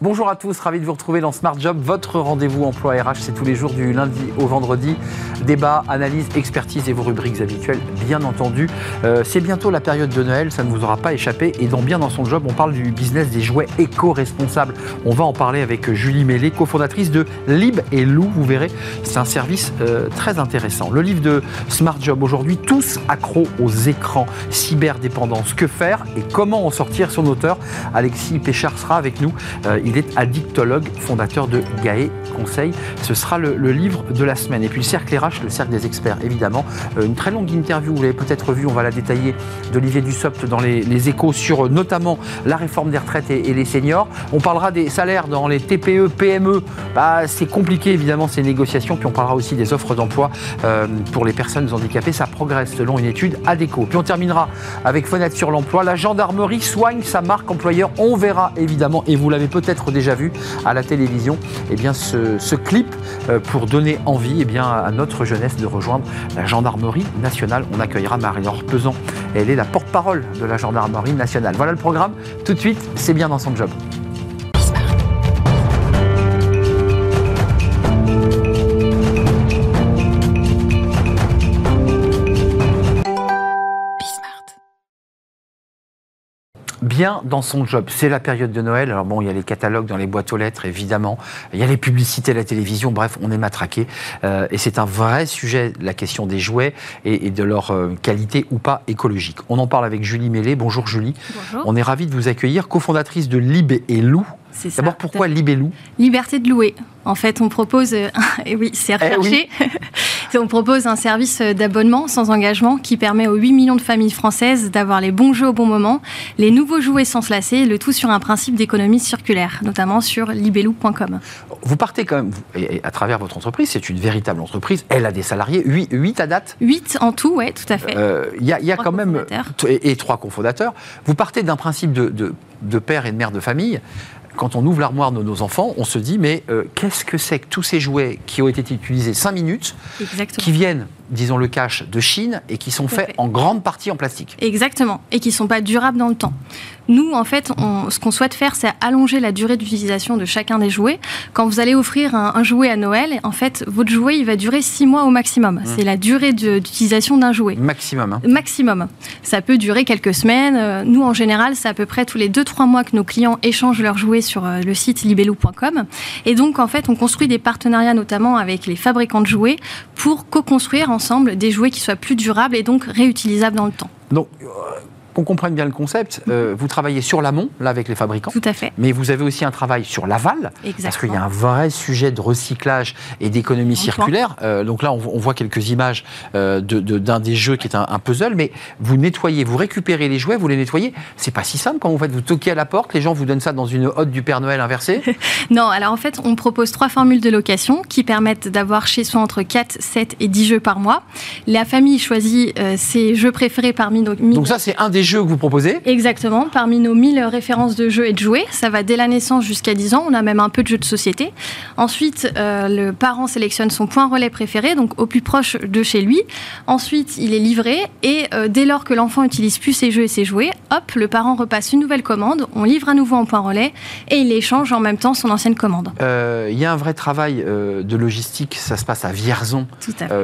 Bonjour à tous, ravi de vous retrouver dans Smart Job. Votre rendez-vous emploi RH, c'est tous les jours du lundi au vendredi. Débat, analyse, expertise et vos rubriques habituelles, bien entendu. Euh, c'est bientôt la période de Noël, ça ne vous aura pas échappé. Et dans Bien dans son job, on parle du business des jouets éco-responsables. On va en parler avec Julie Mélé, cofondatrice de Lib et Lou. Vous verrez, c'est un service euh, très intéressant. Le livre de Smart Job aujourd'hui, tous accros aux écrans, cyberdépendance, que faire et comment en sortir. Son auteur, Alexis Péchard, sera avec nous. Euh, il est addictologue, fondateur de GAE Conseil. Ce sera le, livre de la semaine. Et puis le cercle RH, le cercle des experts, évidemment. Euh, une très longue interview, vous l'avez peut-être vu, on va la détailler, d'Olivier Dussopt dans les, échos sur euh, notamment la réforme des retraites et, les seniors. On parlera des salaires dans les TPE, PME. Bah, c'est compliqué, évidemment, ces négociations. Puis on parlera aussi des offres d'emploi euh, pour les personnes handicapées. Ça progresse selon une étude ADECO. Puis on terminera avec Fenêtre sur l'emploi. La gendarmerie soigne sa marque employeur. On verra, évidemment, et vous l'avez peut-être déjà vu à la télévision, eh bien ce, clip euh, pour donner envie eh bien, à notre jeunesse de rejoindre la gendarmerie nationale. On accueillera Marie-Laure Pesan. Elle est la porte-parole de la gendarmerie nationale. Voilà le programme. Tout de suite, c'est bien dans son job. Bien dans son job. C'est la période de Noël. Alors bon, il y a les catalogues dans les boîtes aux lettres, évidemment. Il y a les publicités à la télévision. Bref, on est matraqué. Euh, et c'est un vrai sujet, la question des jouets et, de leur euh, qualité ou pas écologique. On en parle avec Julie Mélé. Bonjour Julie. Bonjour. On est ravi de vous accueillir, cofondatrice de Lib et Lou. D'abord, pourquoi Lib et Lou Liberté de louer. En fait, on propose, euh, et oui, c'est eh recherché, on propose un service d'abonnement sans engagement qui permet aux 8 millions de familles françaises d'avoir les bons jeux au bon moment, les nouveaux jouets sans se lasser, le tout sur un principe d'économie circulaire, notamment sur libelou.com. Vous partez quand même, et à travers votre entreprise, c'est une véritable entreprise, elle a des salariés, 8, 8 à date? 8 en tout, oui, tout à fait. Euh, il y a, quand même, et, et, trois cofondateurs, vous partez d'un principe de, de, de père et de mère de famille quand on ouvre l'armoire de nos enfants, on se dit mais euh, qu'est-ce que c'est que tous ces jouets qui ont été utilisés 5 minutes, qui viennent disons le cash, de Chine et qui sont faits en grande partie en plastique. Exactement, et qui ne sont pas durables dans le temps. Nous, en fait, ce qu'on souhaite faire, c'est allonger la durée d'utilisation de chacun des jouets. Quand vous allez offrir un, jouet à Noël, en fait, votre jouet, il va durer six mois au maximum. Mmh. C'est la durée d'utilisation d'un jouet. Maximum. Hein. Maximum. Ça peut durer quelques semaines. Euh, nous, en général, c'est à peu près tous les 2-3 mois que nos clients échangent leurs jouets sur euh, le site libellou.com. Et donc, en fait, on construit des partenariats, notamment avec les fabricants de jouets, pour co-construire des jouets qui soient plus durables et donc réutilisables dans le temps. Qu'on comprenne bien le concept, euh, vous travaillez sur l'amont, là, avec les fabricants. Tout à fait. Mais vous avez aussi un travail sur l'aval. Parce qu'il y a un vrai sujet de recyclage et d'économie circulaire. Euh, donc là, on, voit quelques images euh, d'un des jeux qui est un, puzzle. Mais vous nettoyez, vous récupérez les jouets, vous les nettoyez. C'est pas si simple quand vous faites, vous toquez à la porte, les gens vous donnent ça dans une hotte du Père Noël inversée Non, alors en fait, on propose trois formules de location qui permettent d'avoir chez soi entre 4, 7 et 10 jeux par mois. La famille choisit ses jeux préférés parmi nos... Donc ça, c'est un des jeux que vous proposez Exactement, parmi nos 1000 références de jeux et de jouets, ça va dès la naissance jusqu'à 10 ans, on a même un peu de jeux de société. Ensuite, euh, le parent sélectionne son point relais préféré, donc au plus proche de chez lui. Ensuite, il est livré et euh, dès lors que l'enfant utilise plus ses jeux et ses jouets, hop, le parent repasse une nouvelle commande, on livre à nouveau en point relais et il échange en même temps son ancienne commande. Euh, il y a un vrai travail de logistique, ça se passe à Vierzon,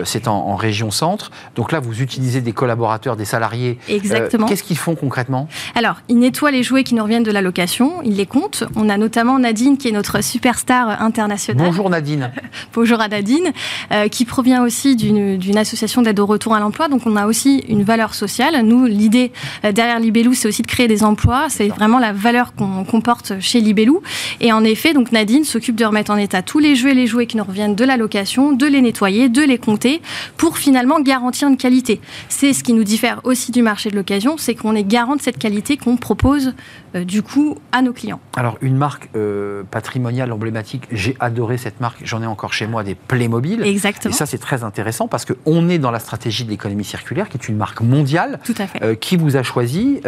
c'est en, en, région centre. Donc là, vous utilisez des collaborateurs, des salariés. Exactement. Qu'est-ce qu'ils font concrètement? Alors, ils nettoient les jouets qui nous reviennent de la location, ils les comptent. On a notamment Nadine qui est notre superstar internationale. Bonjour Nadine. Bonjour à Nadine, euh, qui provient aussi d'une association d'aide au retour à l'emploi. Donc on a aussi une valeur sociale. Nous, l'idée euh, derrière Libellou, c'est aussi de créer des emplois. C'est vraiment la valeur qu'on comporte chez Libellou. Et en effet, donc Nadine s'occupe de remettre en état tous les jeux et les jouets qui nous reviennent de la location, de les nettoyer, de les compter, pour finalement garantir une qualité. C'est ce qui nous diffère aussi du marché de l'occasion, c'est qu'on est garant de cette qualité qu'on propose du coup à nos clients. Alors une marque euh, patrimoniale emblématique, j'ai adoré cette marque, j'en ai encore chez moi des Playmobil. Exactement. Et ça c'est très intéressant parce qu'on est dans la stratégie de l'économie circulaire qui est une marque mondiale Tout à fait. Euh, qui vous a choisi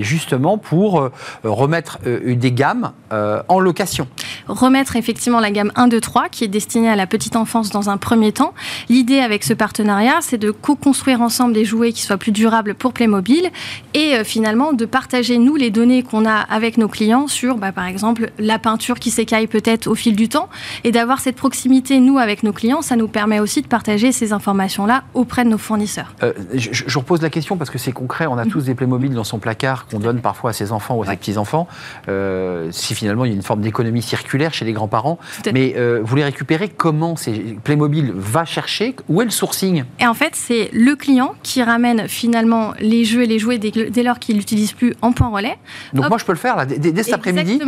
justement pour remettre des gammes en location. Remettre effectivement la gamme 1, 2, 3 qui est destinée à la petite enfance dans un premier temps. L'idée avec ce partenariat c'est de co-construire ensemble des jouets qui soient plus durables pour Playmobil et finalement de partager nous les données qu'on on a avec nos clients sur, bah, par exemple, la peinture qui s'écaille peut-être au fil du temps. Et d'avoir cette proximité, nous, avec nos clients, ça nous permet aussi de partager ces informations-là auprès de nos fournisseurs. Euh, je, je, repose la question parce que c'est concret. On a tous des Playmobil dans son placard qu'on donne parfois à ses enfants ou à ses petits-enfants. Euh, si finalement il y a une forme d'économie circulaire chez les grands-parents. Mais euh, vous les récupérez comment ces Playmobil va chercher? Où est le sourcing? Et en fait, c'est le client qui ramène finalement les jeux et les jouets dès, lors qu'il n'utilise plus en point relais. Donc moi, je peux le faire là, dès, cet après-midi.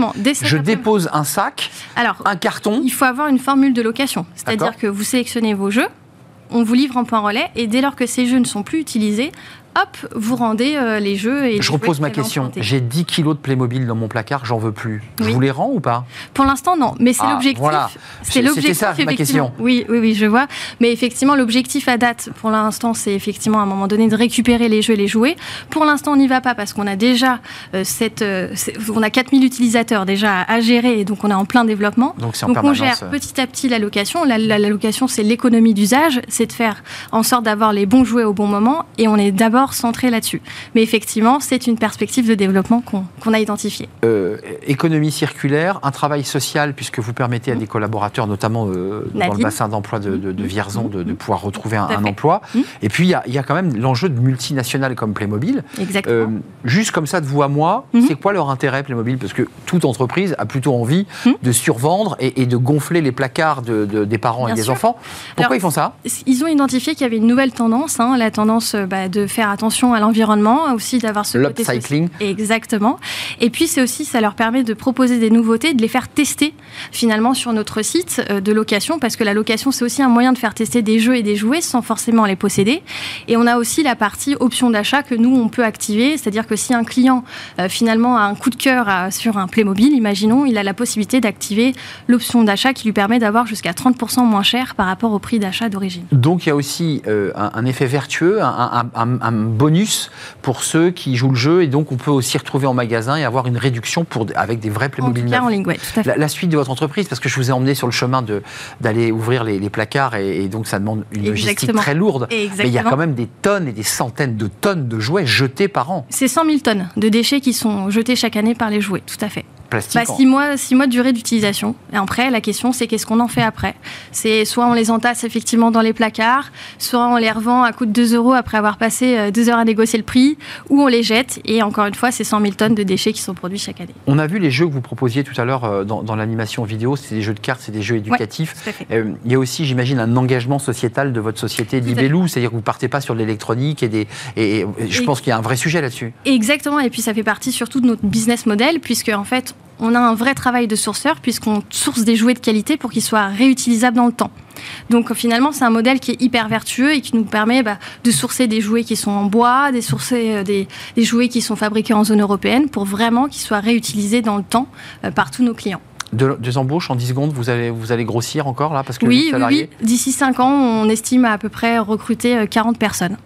Je dépose un sac, Alors, un carton. Il faut avoir une formule de location. C'est-à-dire que vous sélectionnez vos jeux, on vous livre en point relais, et dès lors que ces jeux ne sont plus utilisés, hop, vous rendez euh, les jeux. Et je repose ma question. J'ai 10 kilos de Playmobil dans mon placard, j'en veux plus. Je vous les rends ou pas? Pour l'instant, non. Mais c'est ah, l'objectif. Voilà. C'est l'objectif. ça ma question. Oui, oui, oui, je vois. Mais effectivement, l'objectif à date, pour l'instant, c'est effectivement à un moment donné de récupérer les jeux et les jouets. Pour l'instant, on n'y va pas parce qu'on a déjà euh, cette, euh, on a 4000 utilisateurs déjà à gérer et donc on est en plein développement. Donc, on gère petit à petit la location. La, la location, c'est l'économie d'usage, c'est de faire en sorte d'avoir les bons jouets au bon moment et on est d'abord centré là-dessus. Mais effectivement, c'est une perspective de développement qu'on a identifiée. Euh, économie circulaire, un travail social, puisque vous permettez à des collaborateurs, notamment euh, dans le bassin d'emploi de, de, Vierzon, de, pouvoir retrouver un, emploi. Mmh. Et puis, il y, a quand même l'enjeu de multinationales comme Playmobil. Exactement. Euh, juste comme ça, de vous à moi, mmh. c'est quoi leur intérêt, Playmobil? Parce que toute entreprise a plutôt envie mmh. de survendre et, de gonfler les placards des parents et des enfants. Pourquoi ils font ça? Ils ont identifié qu'il y avait une nouvelle tendance, hein, la tendance bah, de faire attention à l'environnement, aussi d'avoir ce côté cycling. Exactement. Et puis c'est aussi, ça leur permet de proposer des nouveautés, de les faire tester finalement sur notre site euh, de location, parce que la location c'est aussi un moyen de faire tester des jeux et des jouets sans forcément les posséder. Et on a aussi la partie option d'achat que nous on peut activer, c'est-à-dire que si un client euh, finalement a un coup de cœur euh, sur un Playmobil, imaginons, il a la possibilité d'activer l'option d'achat qui lui permet d'avoir jusqu'à 30% moins cher par rapport au prix d'achat d'origine. Donc il y a aussi un, effet vertueux, un, un bonus pour ceux qui jouent le jeu et donc on peut aussi retrouver en magasin et avoir une réduction pour, avec des vrais Playmobil. En, en ligne, ouais, tout à fait. La, suite de votre entreprise, parce que je vous ai emmené sur le chemin d'aller ouvrir les, placards et, donc ça demande une logistique très lourde. Mais il y a quand même des tonnes et des centaines de tonnes de jouets jetés par an. C'est 100 000 tonnes de déchets qui sont jetés chaque année par les jouets, tout à fait. Plastique. Bah, six, mois, six mois de durée d'utilisation. Et après, la question, c'est qu'est-ce qu'on en fait après? C'est soit on les entasse effectivement dans les placards, soit on les revend à coût de 2 euros après avoir passé euh, deux heures à négocier le prix, ou on les jette. Et encore une fois, c'est 100 000 tonnes de déchets qui sont produits chaque année. On a vu les jeux que vous proposiez tout à l'heure euh, dans, l'animation vidéo. C'est des jeux de cartes, c'est des jeux éducatifs. Euh, il y a aussi, j'imagine, un engagement sociétal de votre société Libellou, c'est-à-dire que vous ne partez pas sur l'électronique et des. Et, je pense qu'il y a un vrai sujet là-dessus. Exactement. Et puis ça fait partie surtout de notre business model, puisque en fait, on a un vrai travail de sourceur puisqu'on source des jouets de qualité pour qu'ils soient réutilisables dans le temps. Donc finalement, c'est un modèle qui est hyper vertueux et qui nous permet bah, de sourcer des jouets qui sont en bois, de sourcer euh, des, jouets qui sont fabriqués en zone européenne pour vraiment qu'ils soient réutilisés dans le temps euh, par tous nos clients. De, des embauches en 10 secondes, vous allez, vous allez grossir encore là parce que Oui, oui, d'ici 5 ans, on estime à, peu près recruter 40 euh, personnes.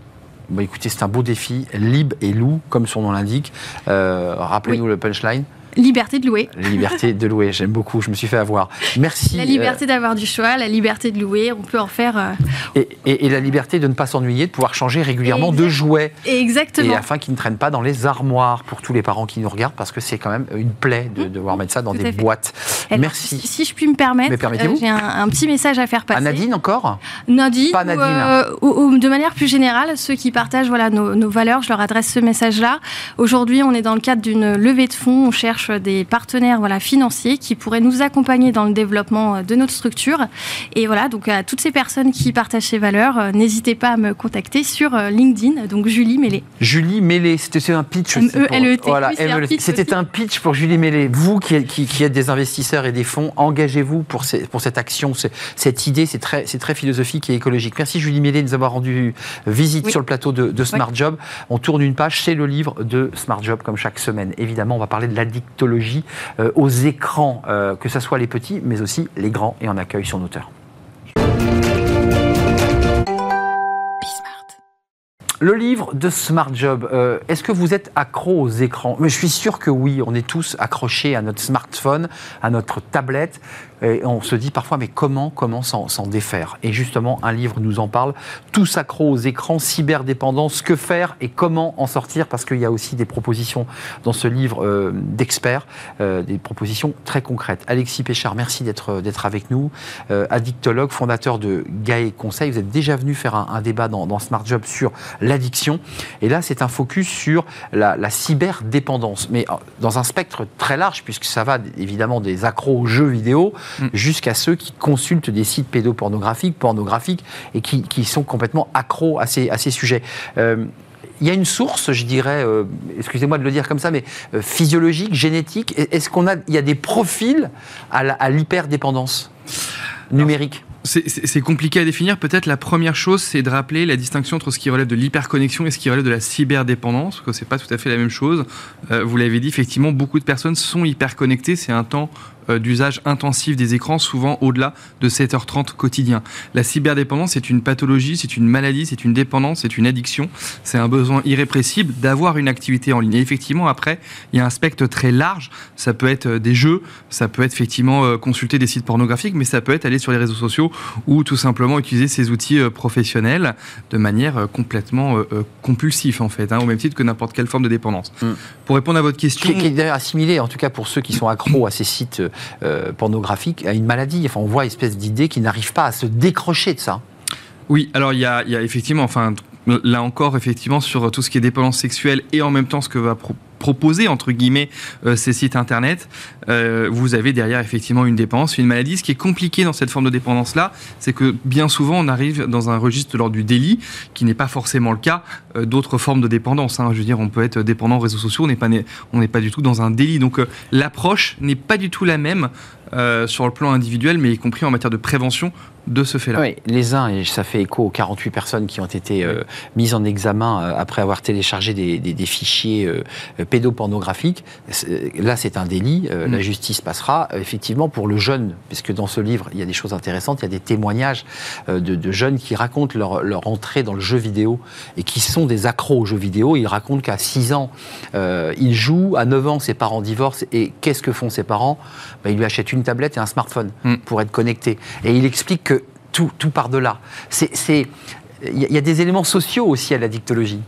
Bah écoutez, c'est un beau défi, libre et loup, comme son nom l'indique. Rappelez-nous le punchline. Liberté de louer. Liberté de louer, j'aime beaucoup, je me suis fait avoir. Merci. La liberté euh, d'avoir du choix, la liberté de louer, on peut en faire. Euh, et, la liberté de ne pas s'ennuyer, de pouvoir changer régulièrement de jouets. Exactement. Et afin qu'ils ne traînent pas dans les armoires pour tous les parents qui nous regardent, parce que c'est quand même une plaie de, devoir mettre ça dans des boîtes. Merci. Si, je puis me permettre, euh, j'ai un, petit message à faire passer. À Nadine encore Nadine. Pas Nadine. Ou, de manière plus générale, ceux qui partagent voilà, nos, nos valeurs, je leur adresse ce message-là. Aujourd'hui, on est dans le cadre d'une levée de fonds, on cherche des partenaires voilà, financiers qui pourraient nous accompagner dans le développement euh, de notre structure. Et voilà, donc à toutes ces personnes qui partagent ces valeurs, euh, n'hésitez pas à me contacter sur euh, LinkedIn, donc Julie Mélé. Julie Mélé, c'était un pitch. C'était un pitch pour Julie Mélé. Vous qui, qui, êtes des investisseurs et des fonds, engagez-vous pour, pour cette action, cette idée, c'est très, très philosophique et écologique. Merci Julie Mélé de nous avoir rendu visite sur le plateau de, Smart Job. On tourne une page, c'est le livre de Smart Job, comme chaque semaine. Évidemment, on va parler de l'addictologie euh, aux écrans, euh, que ce soit les petits, mais aussi les grands, et en accueil son auteur. Le livre de Smart Job, euh, est-ce que vous êtes accro aux écrans? Je suis sûr que oui, on est tous accrochés à notre smartphone, à notre tablette. Et on se dit parfois, mais comment, comment s'en défaire? Et justement, un livre nous en parle. Tout s'accro aux écrans, cyberdépendance, que faire et comment en sortir? Parce qu'il y a aussi des propositions dans ce livre euh, d'experts, euh, des propositions très concrètes. Alexis Péchard, merci d'être avec nous. Euh, addictologue, fondateur de Gaé Conseil. Vous êtes déjà venu faire un, débat dans, Smart Job sur l'addiction. Et là, c'est un focus sur la, la cyberdépendance. Mais dans un spectre très large, puisque ça va évidemment des accros aux jeux vidéo mm. jusqu'à ceux qui consultent des sites pédopornographiques, pornographiques, et qui, sont complètement accros à ces, à ces sujets. Euh, il y a une source, je dirais, euh, excusez-moi de le dire comme ça, mais euh, physiologique, génétique. Est-ce qu'on a, il y a des profils à l'hyperdépendance numérique? C'est compliqué à définir. Peut-être la première chose, c'est de rappeler la distinction entre ce qui relève de l'hyperconnexion et ce qui relève de la cyberdépendance, parce que c'est pas tout à fait la même chose. vous l'avez dit, effectivement, beaucoup de personnes sont hyperconnectées. C'est un temps d'usage intensif des écrans, souvent au-delà de 7h30 quotidien. La cyberdépendance, c'est une pathologie, c'est une maladie, c'est une dépendance, c'est une addiction. C'est un besoin irrépressible d'avoir une activité en ligne. Et effectivement, après, il y a un spectre très large. Ça peut être euh, des jeux, ça peut être effectivement euh, consulter des sites pornographiques, mais ça peut être aller sur les réseaux sociaux ou tout simplement utiliser ces outils professionnels de manière complètement compulsive, en fait, hein, au même titre que n'importe quelle forme de dépendance. Mm. Pour répondre à votre question... Qui, est d'ailleurs assimilé, en tout cas pour ceux qui sont accros à ces sites euh, pornographique à une maladie. Enfin, on voit une espèce d'idée qui n'arrive pas à se décrocher de ça. Oui, alors il y a, effectivement, enfin, là encore, effectivement, sur tout ce qui est dépendance sexuelle et en même temps ce que va proposer entre guillemets euh, ces sites internet, euh, vous avez derrière effectivement une dépendance, une maladie. Ce qui est compliqué dans cette forme de dépendance là, c'est que bien souvent on arrive dans un registre lors du délit, qui n'est pas forcément le cas euh, d'autres formes de dépendance. Hein. Je veux dire, on peut être dépendant aux réseaux sociaux, on n'est pas on n'est pas du tout dans un délit. Donc l'approche n'est pas du tout la même sur le plan individuel, mais y compris en matière de prévention de ce fait-là. Oui, les uns, et ça fait écho aux 48 personnes qui ont été mises en examen après avoir téléchargé des, des fichiers pédopornographique, là c'est un délit, euh, la mm. justice passera. Effectivement, pour le jeune, puisque dans ce livre il y a des choses intéressantes, il y a des témoignages euh, de, jeunes qui racontent leur, entrée dans le jeu vidéo et qui sont des accros au jeu vidéo. Ils racontent qu'à 6 ans, euh, ils jouent, à 9 ans, ses parents divorcent et qu'est-ce que font ses parents? Ben, Ils lui achètent une tablette et un smartphone mm. pour être connecté. Et il explique que tout, tout part de là. Il y a des éléments sociaux aussi à la dictologie.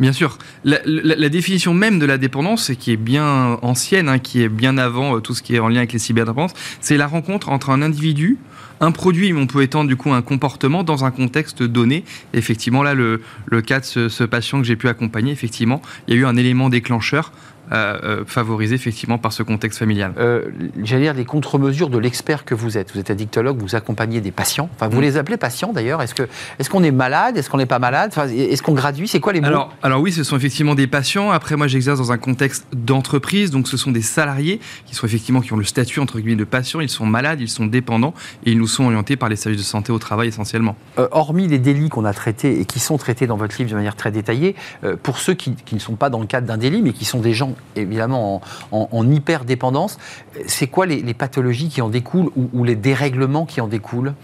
Bien sûr. La, définition même de la dépendance, qui est bien ancienne, hein, qui est bien avant euh, tout ce qui est en lien avec les cyberdépendances, c'est la rencontre entre un individu, un produit, mais on peut étendre du coup un comportement dans un contexte donné. effectivement, là, le, cas de ce, ce patient que j'ai pu accompagner, effectivement, il y a eu un élément déclencheur euh, euh, favorisé effectivement par ce contexte familial. Euh, J'allais dire les contre-mesures de l'expert que vous êtes. Vous êtes addictologue, vous accompagnez des patients. Enfin, vous mm. les appelez patients d'ailleurs. Est-ce qu'on est malade? Est-ce qu'on n'est pas malade? Est-ce qu'on graduit? C'est quoi les mots? alors, alors oui, ce sont effectivement des patients. Après, moi, j'exerce dans un contexte d'entreprise, donc ce sont des salariés qui sont effectivement qui ont le statut entre guillemets de patient. Ils sont malades, ils sont dépendants et ils nous sont orientés par les services de santé au travail essentiellement. Euh, hormis les délits qu'on a traités et qui sont traités dans votre livre de manière très détaillée, pour ceux qui, qui ne sont pas dans le cadre d'un délit, mais qui sont des gens évidemment en, hyper dépendance. C'est quoi les, pathologies qui en découlent ou, les dérèglements qui en découlent?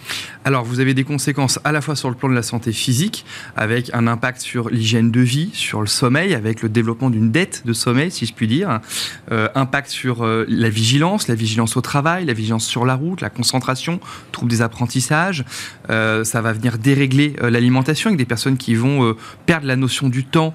Alors, vous avez des conséquences à la fois sur le plan de la santé physique, avec un impact sur l'hygiène de vie, sur le sommeil, avec le développement d'une dette de sommeil, si je puis dire. Euh, impact sur euh, la vigilance, la vigilance au travail, la vigilance sur la route, la concentration, troubles des apprentissages. Euh, ça va venir dérégler l'alimentation avec des personnes qui vont perdre la notion du temps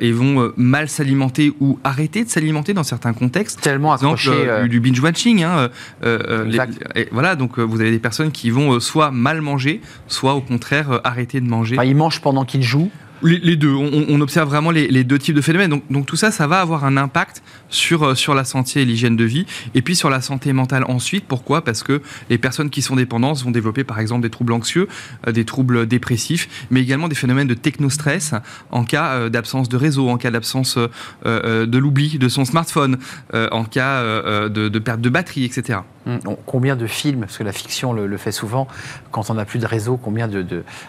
et vont mal s'alimenter ou arrêter de s'alimenter dans certains contextes. Tellement accroché. Euh, du, binge-watching. Hein, euh, euh, voilà, donc vous avez des personnes qui vont soit mal manger, soit au contraire arrêter de manger. ils mangent pendant qu'ils jouent les, deux. On, observe vraiment les, deux types de phénomènes. Donc, tout ça, ça va avoir un impact sur, euh, sur la santé et l'hygiène de vie, et puis sur la santé mentale ensuite. Pourquoi? Parce que les personnes qui sont dépendantes vont développer par exemple des troubles anxieux, euh, des troubles dépressifs, mais également des phénomènes de technostress en cas euh, d'absence de réseau, en cas d'absence de l'oubli de son smartphone, en cas de, perte de batterie, etc. Hum, combien de films, parce que la fiction le, fait souvent, quand on n'a plus de réseau, combien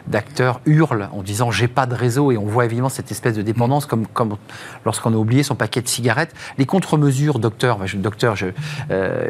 d'acteurs hurlent en disant j'ai pas de réseau réseaux et on voit évidemment cette espèce de dépendance comme, comme lorsqu'on a oublié son paquet de cigarettes. Les contre-mesures, docteur, docteur je, euh,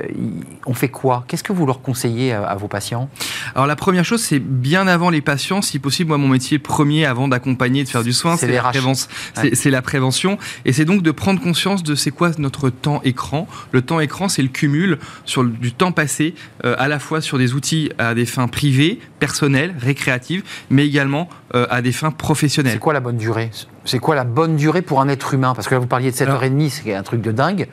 on fait quoi? Qu'est-ce que vous leur conseillez à, vos patients? Alors la première chose, c'est bien avant les patients, si possible, moi mon métier premier avant d'accompagner, de faire du soin, c'est la, prévention, c'est la prévention. Et c'est donc de prendre conscience de c'est quoi notre temps écran. Le temps écran, c'est le cumul sur du temps passé, euh, à la fois sur des outils à des fins privées, personnelles, récréatives, mais également euh, à des fins professionnelles. Quoi la bonne durée? C'est quoi la bonne durée pour un être humain? Parce que là, vous parliez de 7h30, c'est un truc de dingue.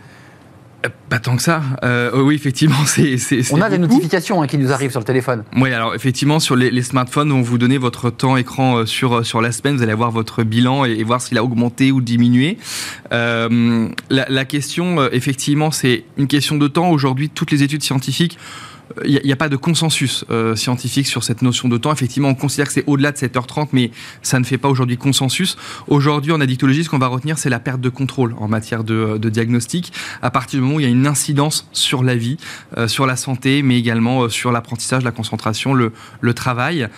Euh, pas tant que ça. Euh, oui, effectivement, c'est. On a des notifications hein, qui nous arrivent sur le téléphone. Oui, alors effectivement, sur les, smartphones, on vous donne votre temps écran sur, sur la semaine. Vous allez avoir votre bilan et, voir s'il a augmenté ou diminué. la, la, question, effectivement, c'est une question de temps. Aujourd'hui, toutes les études scientifiques il n'y a, pas de consensus euh, scientifique sur cette notion de temps. Effectivement, on considère que c'est au-delà de 7h30, mais ça ne fait pas aujourd'hui consensus. Aujourd'hui, en addictologie, ce qu'on va retenir, c'est la perte de contrôle en matière de, diagnostic. À partir du moment où il y a une incidence sur la vie, euh, sur la santé, mais également euh, sur l'apprentissage, la concentration, le, travail,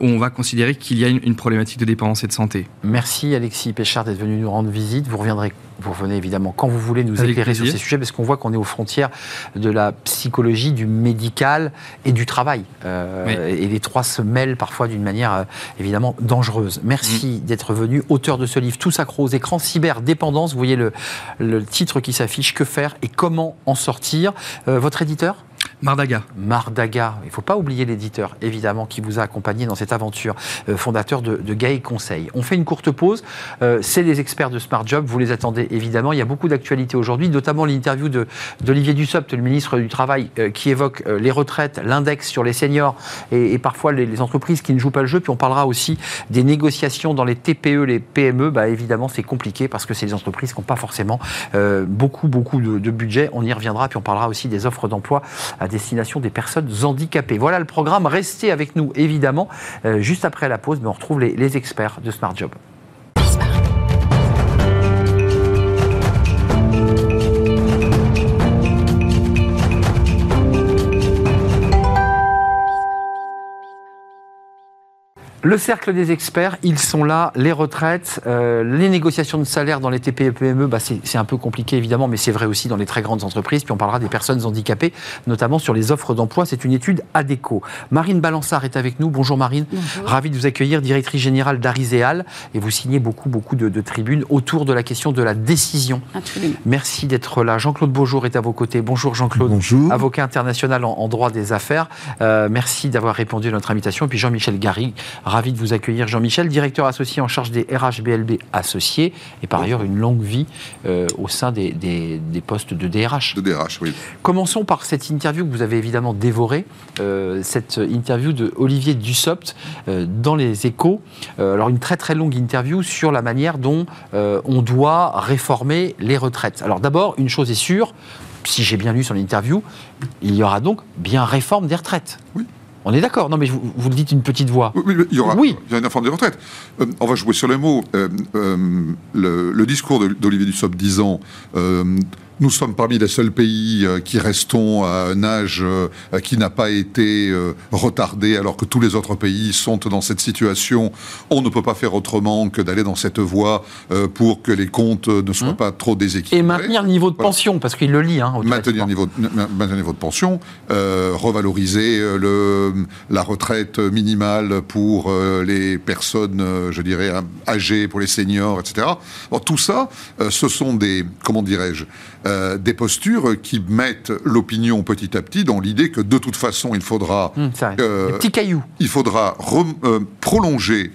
où on va considérer qu'il y a une, une, problématique de dépendance et de santé. Merci Alexis Péchard d'être venu nous rendre visite. Vous reviendrez vous revenez évidemment quand vous voulez nous éclairer sur ces sujets, parce qu'on voit qu'on est aux frontières de la psychologie, du médical et du travail. Euh, et les trois se mêlent parfois d'une manière euh, évidemment dangereuse. Merci mm. d'être venu, auteur de ce livre Tout s'accro aux écrans, cyberdépendance. Vous voyez le, le titre qui s'affiche, Que faire et comment en sortir. Euh, votre éditeur? Mardaga. Mardaga. Il ne faut pas oublier l'éditeur, évidemment, qui vous a accompagné dans cette aventure, euh, fondateur de, de Gay Conseil. On fait une courte pause. Euh, c'est les experts de Smart Job. Vous les attendez, évidemment. Il y a beaucoup d'actualités aujourd'hui, notamment l'interview d'Olivier Dussopt, le ministre du Travail, euh, qui évoque les retraites, l'index sur les seniors et, parfois les, entreprises qui ne jouent pas le jeu. Puis on parlera aussi des négociations dans les TPE, les PME. Bah, évidemment, c'est compliqué parce que c'est des entreprises qui n'ont pas forcément beaucoup, beaucoup de, budget. On y reviendra. Puis on parlera aussi des offres d'emploi destination des personnes handicapées. Voilà le programme. Restez avec nous, évidemment. Euh, juste après la pause, mais on retrouve les, les experts de Smart Job. Le cercle des experts, ils sont là, les retraites, euh, les négociations de salaire dans les TPE PME, bah c'est un peu compliqué évidemment, mais c'est vrai aussi dans les très grandes entreprises. Puis on parlera des personnes handicapées, notamment sur les offres d'emploi. C'est une étude ADECO. Marine Balançard est avec nous. Bonjour Marine. Bonjour. Ravie de vous accueillir, directrice générale d'Ariséal. Et vous signez beaucoup, beaucoup de, tribunes autour de la question de la décision. Absolument. Merci d'être là. Jean-Claude Beaujour est à vos côtés. Bonjour Jean-Claude. Bonjour. Avocat international en, droit des affaires. Euh, merci d'avoir répondu à notre invitation. Et puis Jean-Michel Garry, Ravi de vous accueillir, Jean-Michel, directeur associé en charge des RHBLB associés, et par ailleurs une longue vie euh, au sein des, postes de DRH. De DRH, oui. Commençons par cette interview que vous avez évidemment dévorée, euh, cette interview de Olivier Dussopt euh, dans les échos. alors une très très longue interview sur la manière dont on doit réformer les retraites. Alors d'abord, une chose est sûre, si j'ai bien lu son interview, il y aura donc bien réforme des retraites. Oui. On est d'accord. Non, mais vous, vous, le dites une petite voix. Oui, il y aura. Oui. Il y a une réforme des retraites. Euh, on va jouer sur les mots. Euh, euh, le, le, discours d'Olivier Dussopt disant nous sommes parmi les seuls pays euh, qui restons à un âge euh, qui n'a pas été euh, retardé alors que tous les autres pays sont dans cette situation. On ne peut pas faire autrement que d'aller dans cette voie pour que les comptes ne soient mmh. pas trop déséquilibrés. Et maintenir le niveau de pension, parce qu'il le lit. Hein, maintenir, niveau de, maintenir niveau de pension, revaloriser le, la retraite minimale pour les personnes, je dirais, âgées, pour les seniors, etc. Bon, tout ça, ce sont des, comment dirais-je, euh, des postures qui mettent l'opinion petit à petit dans l'idée que de toute façon il faudra mmh, euh, cailloux. il faudra euh, prolonger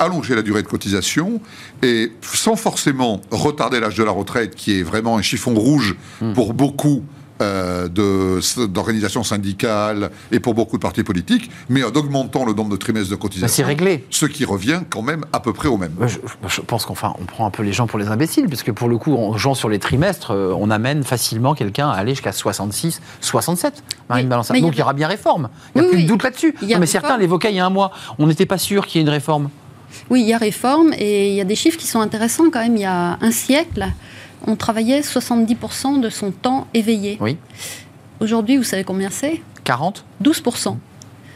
allonger la durée de cotisation et sans forcément retarder l'âge de la retraite qui est vraiment un chiffon rouge mmh. pour beaucoup d'organisations syndicales et pour beaucoup de partis politiques, mais en augmentant le nombre de trimestres de cotisation. C'est réglé. Ce qui revient quand même à peu près au même. Je, pense qu'enfin, on prend un peu les gens pour les imbéciles, parce que pour le coup, en jouant sur les trimestres, euh, on amène facilement quelqu'un à aller jusqu'à 66, 67, Marine. Donc il y aura bien réforme. Il n'y a plus de doute là-dessus. Mais certains l'évoquaient il y a un mois. On n'était pas sûr qu'il y ait une réforme. Oui, il y a réforme et il y a des chiffres qui sont intéressants quand même. Il y a un siècle, on travaillait 70% de son temps éveillé. Oui. Aujourd'hui, vous savez combien c'est? 40 12%.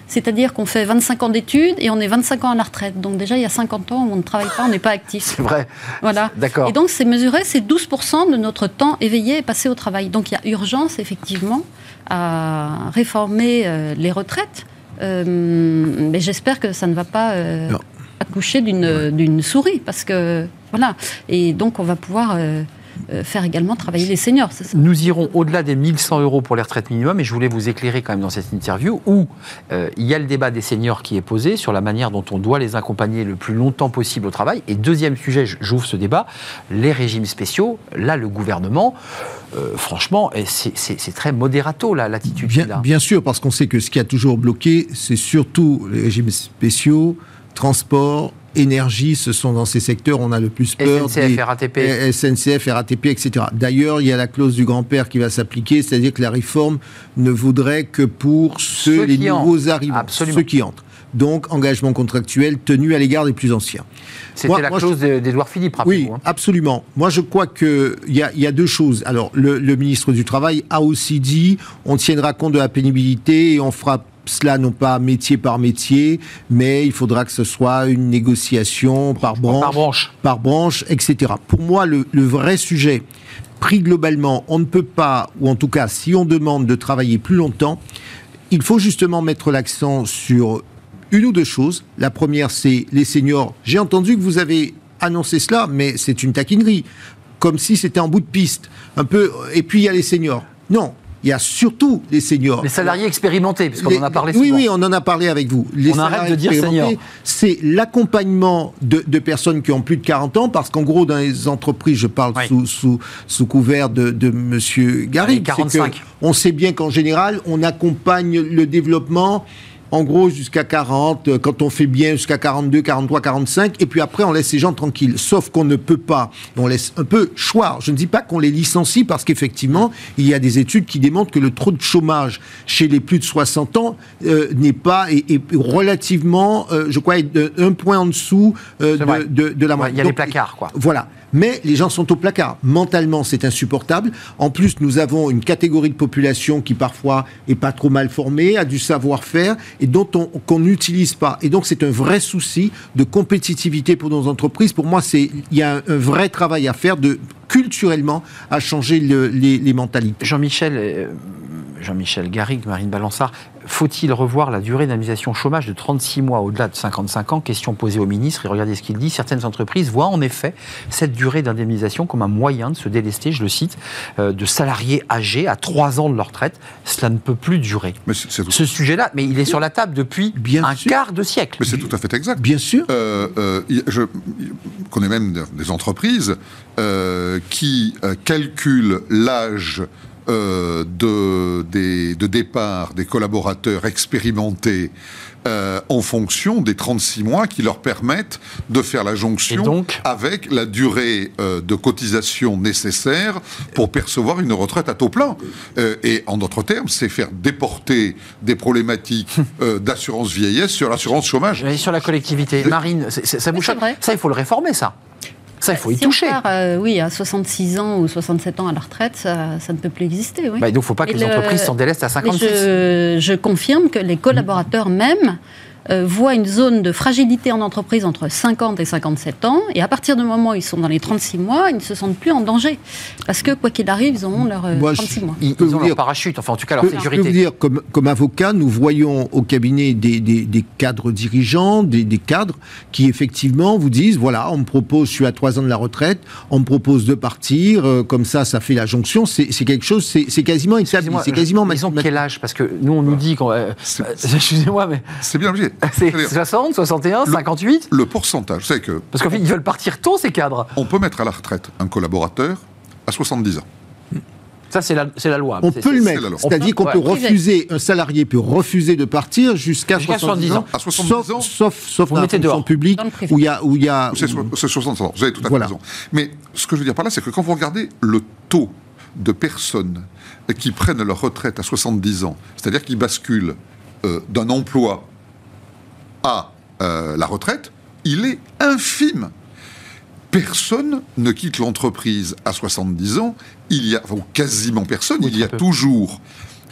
C'est-à-dire qu'on fait 25 ans d'études et on est 25 ans à la retraite. Donc déjà, il y a 50 ans on ne travaille pas, on n'est pas actif. C'est vrai. Voilà. D'accord. Et donc, c'est mesuré, c'est 12% de notre temps éveillé passé au travail. Donc, il y a urgence, effectivement, à réformer euh, les retraites. Euh, mais j'espère que ça ne va pas euh, accoucher d'une d'une souris, parce que voilà. Et donc, on va pouvoir euh, faire également travailler les seniors. c'est ça? Nous irons au-delà des 1100 euros pour les retraites minimum et je voulais vous éclairer quand même dans cette interview où euh, il y a le débat des seniors qui est posé sur la manière dont on doit les accompagner le plus longtemps possible au travail. Et deuxième sujet, j'ouvre ce débat, les régimes spéciaux. Là, le gouvernement, euh, franchement, c'est très modérato là, l'attitude Bien, bien sûr, parce qu'on sait que ce qui a toujours bloqué, c'est surtout les régimes spéciaux, transport, énergie. Ce sont dans ces secteurs où on a le plus peur. SNCF, RATP. SNCF, RATP, etc. D'ailleurs, il y a la clause du grand-père qui va s'appliquer, c'est-à-dire que la réforme ne vaudrait que pour ceux, Ceux les qui nouveaux entrent. arrivants, Absolument. ceux qui entrent. Donc, engagement contractuel tenu à l'égard des plus anciens. C'était la moi, clause de- d'Édouard Philippe, Oui, hein. absolument. Moi, je crois qu'il y a, y a deux choses. Alors, le, le ministre du Travail a aussi dit on tiendra compte de la pénibilité et on fera cela non pas métier par métier, mais il faudra que ce soit une négociation par branche, Par branche. par branche, etc. Pour moi, le, le vrai sujet, pris globalement, on ne peut pas, ou en tout cas, si on demande de travailler plus longtemps, il faut justement mettre l'accent sur une ou deux choses. La première, c'est les seniors. J'ai entendu que vous avez annoncé cela, mais c'est une taquinerie, comme si c'était en bout de piste. Un peu. Et puis il y a les seniors. Non, il y a surtout les seniors. Les salariés expérimentés, parce qu'on en a parlé oui, souvent. oui, on en a parlé avec vous. Les On arrête de dire seniors. C'est l'accompagnement de, de personnes qui ont plus de 40 ans, parce qu'en gros, dans les entreprises, je parle Oui. sous, sous, sous couvert de, de Monsieur Garrigue, Allez, 45. c'est que on sait bien qu'en général, on accompagne le développement en gros jusqu'à 40, euh, quand on fait bien jusqu'à 42, 43, 45, et puis après on laisse ces gens tranquilles. Sauf qu'on ne peut pas, on laisse un peu choix. Je ne dis pas qu'on les licencie parce qu'effectivement, il y a des études qui démontrent que le taux de chômage chez les plus de 60 ans euh, n'est pas, et, et relativement, euh, je crois, un point en dessous euh, de, de, de la Ouais, moyenne. il y a les Donc, placards, quoi. voilà. Mais les gens sont au placard. Mentalement, c'est insupportable. En plus, nous avons une catégorie de population qui parfois est pas trop mal formée, a du savoir-faire et dont on qu'on n'utilise pas. Et donc, c'est un vrai souci de compétitivité pour nos entreprises. Pour moi, c'est il y a un, vrai travail à faire de culturellement à changer le- les, les mentalités. Jean-Michel, euh, Jean-Michel Garrigue, Marine Balançard, faut-il revoir la durée d'indemnisation chômage de 36 mois au-delà de 55 ans? Question posée au ministre et regardez ce qu'il dit. Certaines entreprises voient en effet cette durée d'indemnisation comme un moyen de se délester, je le cite, euh, de salariés âgés à 3 ans de leur retraite. Cela ne peut plus durer. Mais c'est c'est tout, Ce sujet-là, mais il est sur la table depuis Bien un sûr. quart de siècle. mais c'est tout à fait exact. Bien sûr. Euh, euh, je je connais même des entreprises euh, qui euh, calculent l'âge euh, de, des- de départ des collaborateurs expérimentés euh, en fonction des 36 mois qui leur permettent de faire la jonction Et donc avec la durée euh, de cotisation nécessaire pour percevoir une retraite à taux plein. Euh, et en d'autres termes, c'est faire déporter des problématiques euh, d'assurance vieillesse sur l'assurance chômage. Vais sur la collectivité. Marine, ça vous choque? Ça, il faut le réformer, ça. Ça, il faut y toucher. part, euh, oui, à 66 ans ou 67 ans à la retraite, ça, ça ne peut plus exister. Oui. Bah, donc, il ne faut pas que les le- entreprises s'en délestent à Mais 56. je, je confirme que les collaborateurs même euh, voient une zone de fragilité en entreprise entre 50 et 57 ans, et à partir du moment où ils sont dans les 36 mois, ils ne se sentent plus en danger. Parce que, quoi qu'il arrive, ils auront leurs euh, Moi, je- 36 mois. Ils, ils ont leur dire- parachute, enfin en tout cas leur Je peux- je peux sécurité. vous dire, comme, comme avocat, nous voyons au cabinet des, des- des cadres dirigeants, des, des cadres qui effectivement vous disent, voilà, on me propose, je suis à trois ans de la retraite, on me propose de partir, euh, comme ça, ça fait la jonction, c'est quelque chose, c'est c'est quasiment établi, c'est quasiment Ils ont quel âge? Parce que nous, on nous dit qu'on. euh, Excusez-moi, mais C'est bien obligé. C'est C'est-à-dire, 60, 61, Le- 58 Le pourcentage, c'est que Parce qu'en fait, ils veulent partir tôt, ces cadres. on peut mettre à la retraite un collaborateur à 70 ans. Ça, c'est la, c'est la loi. On C'est- peut le c'est- mettre, c'est-à-dire qu'on Ouais. peut refuser, un salarié peut refuser de partir jusqu'à Jusqu'à 70 ans, À 70 sauf, ans, sauf, sauf vous dans la fonction publique, où il y a... Où il y a C'est so- c'est 60 ans. Vous avez tout à fait Voilà. raison. Mais ce que je veux dire par là, c'est que quand vous regardez le taux de personnes qui prennent leur retraite à 70 ans, c'est-à-dire qui basculent euh, d'un emploi à euh, la retraite, il est infime. Personne ne quitte l'entreprise à 70 ans. Il y a, enfin, quasiment personne. Oui, il y a peu. toujours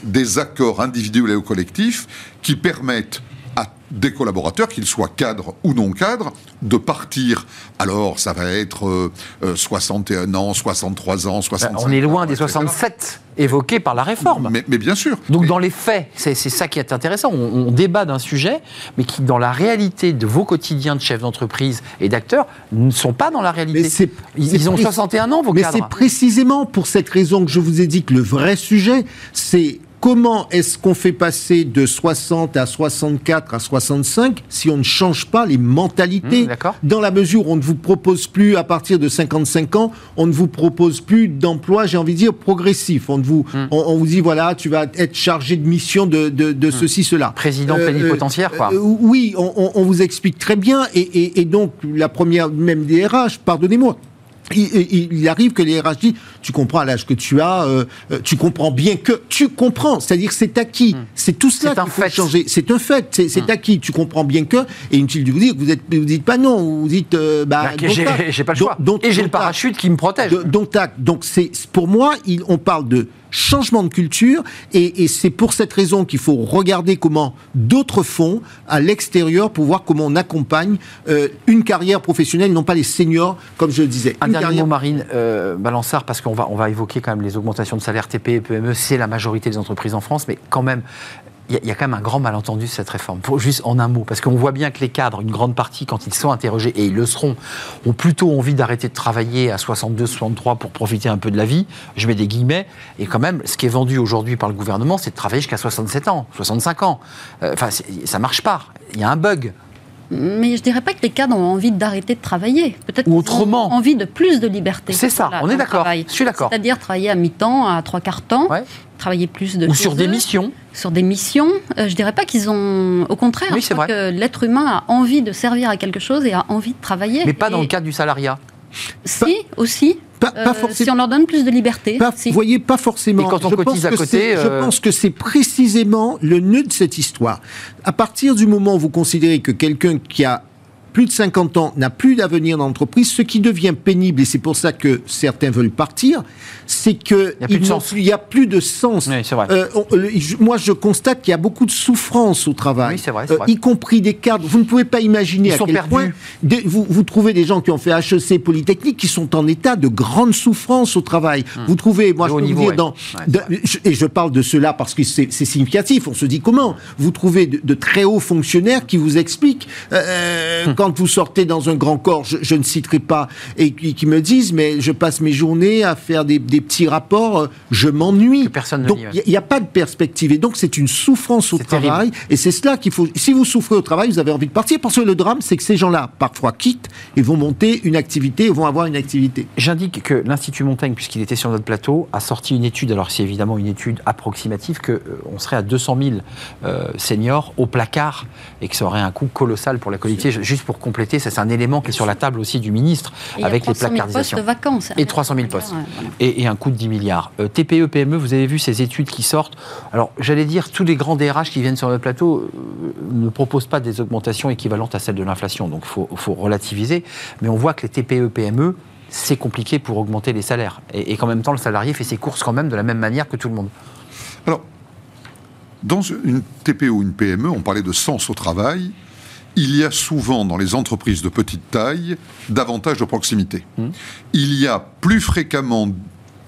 des accords individuels et ou collectifs qui permettent à des collaborateurs, qu'ils soient cadres ou non cadres, de partir. Alors, ça va être euh, euh, 61 ans, 63 ans, 65 Ben, On est loin ans, des etc. 67 évoqués par la réforme. Mais, mais bien sûr. Donc Mais- dans les faits, c'est ça qui est intéressant. On, on débat d'un sujet, mais qui dans la réalité de vos quotidiens de chefs d'entreprise et d'acteurs ne sont pas dans la réalité. Mais ils, ont pré- 61 ans, vos Mais cadres. c'est précisément pour cette raison que je vous ai dit que le vrai sujet, c'est comment est-ce qu'on fait passer de 60 à 64 à 65 si on ne change pas les mentalités Mmh, d'accord. Dans la mesure où on ne vous propose plus, à partir de 55 ans, on ne vous propose plus d'emploi, j'ai envie de dire, progressif. On, ne vous, Mmh. on, on vous dit, voilà, tu vas être chargé de mission de, de, de ceci, cela. Président Euh, plénipotentiaire, euh, quoi. euh, oui, on, vous explique très bien. Et, et- et donc, la première, même des RH, pardonnez-moi. Il, il- il arrive que les RH disent Tu comprends à l'âge que tu as, euh, euh, tu comprends bien que. Tu comprends, c'est-à-dire que c'est acquis. C'est tout cela Hmm. Qu'il faut fait. changer. C'est un fait, c'est c'est acquis. Tu comprends bien que. Et inutile de vous dire que vous êtes, vous dites pas non, vous dites. euh, bah, Bah, j'ai pas le et j'ai le parachute qui me protège. acte. Donc c'est pour moi, il- on parle de changement de culture et, et c'est pour cette raison qu'il faut regarder comment d'autres font à l'extérieur pour voir comment on accompagne euh, une carrière professionnelle, non pas les seniors comme je le disais. Un Une dernier carrière- mot, Marine euh, Balançard, parce qu'on va, on va évoquer quand même les augmentations de salaire TPE et PME, c'est la majorité des entreprises en France, mais quand même, il y, a- quand même un grand malentendu sur cette réforme. Juste en un mot, parce qu'on voit bien que les cadres, une grande partie, quand ils sont interrogés, et ils le seront, ont plutôt envie d'arrêter de travailler à 62, 63 pour profiter un peu de la vie. Je mets des guillemets. Et quand même, ce qui est vendu aujourd'hui par le gouvernement, c'est de travailler jusqu'à 67 ans, 65 ans. Euh, Enfin, c'est- ça marche pas. Il y a un bug. Mais je dirais pas que les cadres ont envie d'arrêter de travailler. Peut-être qu'ils ont envie de plus de liberté. C'est ça, on est d'accord. Je suis d'accord. C'est-à-dire travailler à mi-temps, à trois quarts temps, Ouais. travailler plus de Ou sur des eux, missions. Sur des missions. Euh, je dirais pas qu'ils ont. Au contraire, Oui, je crois vrai. que l'être humain a envie de servir à quelque chose et a envie de travailler. Mais pas dans le cadre du salariat. Si, aussi. Pas, pas Euh, forcément. si on leur donne plus de liberté. Pas- si. Vous voyez, pas forcément. Et quand on Je cotise pense à que côté, c'est- euh, Je pense que c'est précisément le nœud de cette histoire. À partir du moment où vous considérez que quelqu'un qui a plus de 50 ans n'a plus d'avenir dans l'entreprise, ce qui devient pénible, et c'est pour ça que certains veulent partir, c'est que Il y a plus de sens. plus- il y a plus de sens. Oui, c'est vrai. Euh, on- le- je- moi, je constate qu'il y a beaucoup de souffrance au travail, Oui, vrai, Euh, y compris des cadres. Vous ne pouvez pas imaginer Ils à sont quel perdus. point des- vous, vous trouvez des gens qui ont fait HEC, Polytechnique, qui sont en état de grande souffrance au travail. Vous trouvez, moi, je peux vous dire, ouais. dans, Ouais, de- je- et je parle de cela parce que c'est c'est significatif. On se dit comment Vous trouvez de, de très hauts fonctionnaires qui vous expliquent euh, Hum. Quand vous sortez dans un grand corps, je, je ne citerai pas, et qui, qui me disent mais je passe mes journées à faire des, des petits rapports, euh, je m'ennuie. Personne ne Donc il n'y a, pas de perspective et donc c'est une souffrance au travail et c'est cela qu'il faut. Si vous souffrez au travail, vous avez envie de partir parce que le drame c'est que ces gens-là parfois quittent et vont monter une activité, vont avoir une activité. J'indique que l'Institut Montaigne, puisqu'il était sur notre plateau, a sorti une étude, alors c'est évidemment une étude approximative, qu'on serait à 200 000 euh, seniors au placard et que ça aurait un coût colossal pour la collectivité. Juste pour compléter, ça c'est un élément qui est sur la table aussi du ministre, Et il y a avec les 300 000 placardisations. postes vacants. c'est Et 300 000 postes. Et, et un coût de 10 milliards. Euh, TPE, PME, vous avez vu ces études qui sortent. Alors, j'allais dire, tous les grands DRH qui viennent sur notre plateau euh, ne proposent pas des augmentations équivalentes à celles de l'inflation. Donc, il faut, faut relativiser. Mais on voit que les TPE, PME, c'est compliqué pour augmenter les salaires. Et, et qu'en même temps, le salarié fait ses courses quand même de la même manière que tout le monde. Alors, dans une TPE ou une PME, on parlait de sens au travail. Il y a souvent dans les entreprises de petite taille davantage de proximité. Il y a plus fréquemment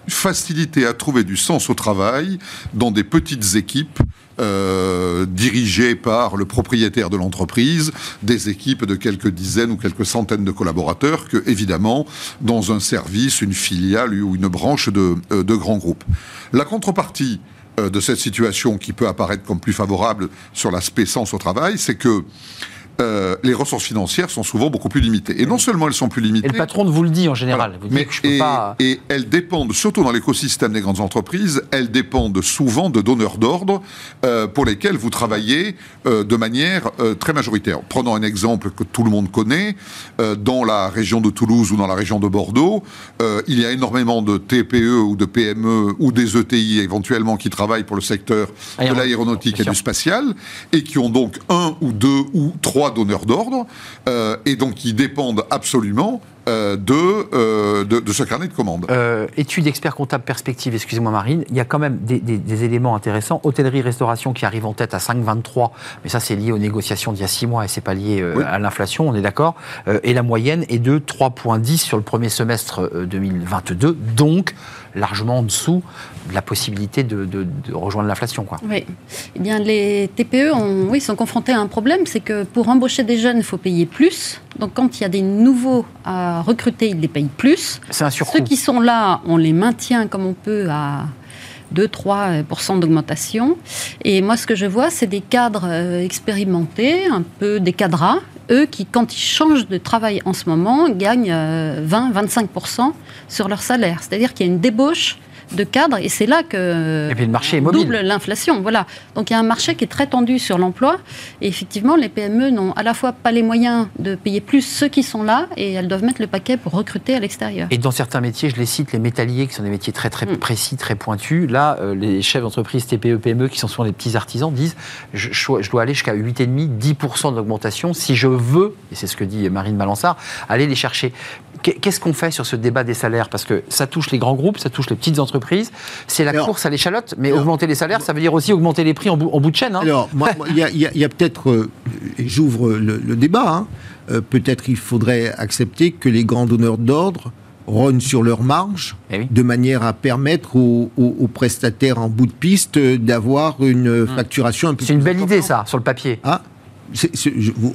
facilité à trouver du sens au travail dans des petites équipes euh, dirigées par le propriétaire de l'entreprise, des équipes de quelques dizaines ou quelques centaines de collaborateurs, que évidemment dans un service, une filiale ou une branche de, euh, de grands groupes. La contrepartie euh, de cette situation qui peut apparaître comme plus favorable sur l'aspect sens au travail, c'est que euh, les ressources financières sont souvent beaucoup plus limitées. Et non seulement elles sont plus limitées, Et le patron vous le dit en général. voilà. Vous dit Mais- que je peux et, pas. et elles dépendent, surtout dans l'écosystème des grandes entreprises, elles dépendent souvent de donneurs d'ordre euh, pour lesquels vous travaillez euh, de manière très majoritaire. Prenons un exemple que tout le monde connaît. Dans la région de Toulouse ou dans la région de Bordeaux, il y a énormément de TPE ou de PME ou des ETI éventuellement qui travaillent pour le secteur de Aéronautique, l'aéronautique et du spatial et qui ont donc un ou deux ou trois donneurs d'ordre euh, et donc qui dépendent absolument euh, de, euh, de, de ce carnet de commandes. Euh, études expert comptable perspective, excusez-moi Marine, il y a quand même des, des- des éléments intéressants. Hôtellerie-restauration qui arrive en tête à 5,23, mais ça c'est lié aux négociations d'il y a 6 mois et c'est pas lié euh, Oui. à l'inflation, on est d'accord. Euh, et la moyenne est de 3,10 sur le premier semestre euh, 2022, donc largement en dessous de la possibilité de, de- de rejoindre l'inflation. quoi. Oui. Eh bien, les TPE ont, oui, sont confrontés à un problème, c'est que pour embaucher des jeunes, il faut payer plus. Donc, quand il y a des nouveaux à recruter, ils les payent plus. C'est un surcoût. Ceux qui sont là, on les maintient comme on peut à 2-3% d'augmentation. Et moi, ce que je vois, c'est des cadres euh, expérimentés, un peu des cadras, eux qui, quand ils changent de travail en ce moment, gagnent euh, 20-25% sur leur salaire. C'est-à-dire qu'il y a une débauche de cadres et c'est là que Et puis le marché est mobile. double l'inflation. Voilà. Donc il y a un marché qui est très tendu sur l'emploi et effectivement les PME n'ont à la fois pas les moyens de payer plus ceux qui sont là et elles doivent mettre le paquet pour recruter à l'extérieur. Et dans certains métiers, je les cite, les métalliers, qui sont des métiers très très Mm. précis, très pointus, là, euh, les chefs d'entreprise TPE, PME, qui sont souvent les petits artisans, disent je, dois aller jusqu'à 8,5, 10% d'augmentation si je veux, et c'est ce que dit Marine Balansard, aller les chercher. Qu'est- Qu'est-ce qu'on fait sur ce débat des salaires? Parce que ça touche les grands groupes, ça touche les petites entreprises, c'est la Alors- course à l'échalote, mais Alors- augmenter les salaires, ça veut dire aussi augmenter les prix en bout, en bout de chaîne. hein. Alors, il y a, peut-être, euh, j'ouvre le, le débat, hein, euh, peut-être il faudrait accepter que les grands donneurs d'ordre rognent sur leur marge, Eh oui. de manière à permettre aux, aux- aux prestataires en bout de piste euh, d'avoir une euh, facturation un peu C'est une belle idée, ça, sur le papier. Ah,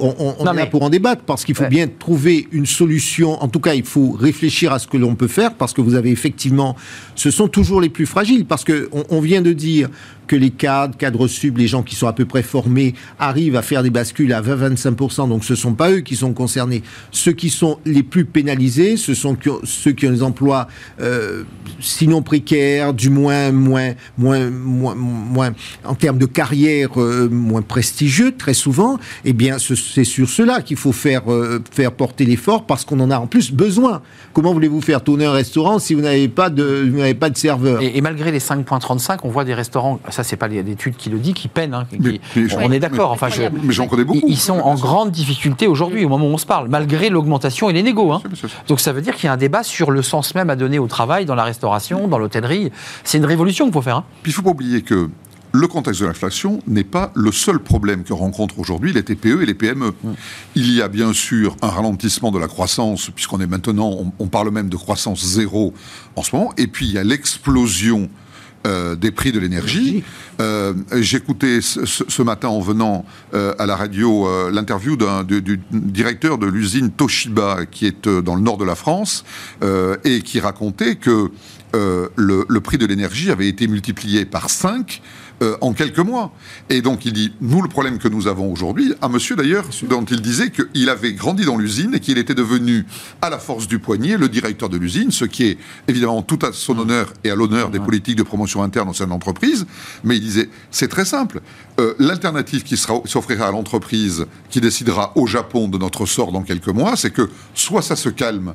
on, on- on Non, est là mais- pour en débattre parce qu'il faut Ouais. bien trouver une solution. En tout cas, il faut réfléchir à ce que l'on peut faire parce que vous avez effectivement, ce sont toujours les plus fragiles parce que on, on vient de dire que les cadres, cadres sub, les gens qui sont à peu près formés arrivent à faire des bascules à 20-25%. Donc ce sont pas eux qui sont concernés. Ceux qui sont les plus pénalisés, ce sont ceux qui ont des emplois euh, sinon précaires, du moins moins moins moins en termes de carrière euh, moins prestigieux très souvent. Eh bien, ce- c'est sur cela qu'il faut faire euh, faire porter l'effort parce qu'on en a en plus besoin. Comment voulez-vous faire tourner un restaurant si vous n'avez pas de vous serveur? Et malgré les 5,35, on voit des restaurants, ça c'est pas l'étude qui le dit, qui peinent. hein, qui- Mais- mais j'en- on est d'accord. Enfin, je- Mais j'en connais beaucoup. Ils, sont en grande difficulté aujourd'hui, au moment où on se parle, malgré l'augmentation et les négos. hein. Donc ça veut dire qu'il y a un débat sur le sens même à donner au travail, dans la restauration, dans l'hôtellerie. C'est une révolution qu'il faut faire. hein. Puis il ne faut pas oublier que le contexte de l'inflation n'est pas le seul problème que rencontrent aujourd'hui les TPE et les PME. Il y a bien sûr un ralentissement de la croissance, puisqu'on est maintenant, on, on parle même de croissance zéro en ce moment, et puis il y a l'explosion euh, des prix de l'énergie. Euh, J'écoutais ce, matin en venant euh, à la radio euh, l'interview du, du directeur de l'usine Toshiba qui est euh, dans le nord de la France euh, et qui racontait que euh, le, le prix de l'énergie avait été multiplié par 5 en quelques mois. Et donc il dit, nous le problème que nous avons aujourd'hui, un monsieur d'ailleurs dont il disait qu'il avait grandi dans l'usine et qu'il était devenu à la force du poignet le directeur de l'usine, ce qui est évidemment tout à son honneur et à l'honneur des politiques de promotion interne au sein de l'entreprise. Mais il disait, c'est très simple. Euh, L'alternative qui s'offrira à l'entreprise qui décidera au Japon de notre sort dans quelques mois, c'est que soit ça se calme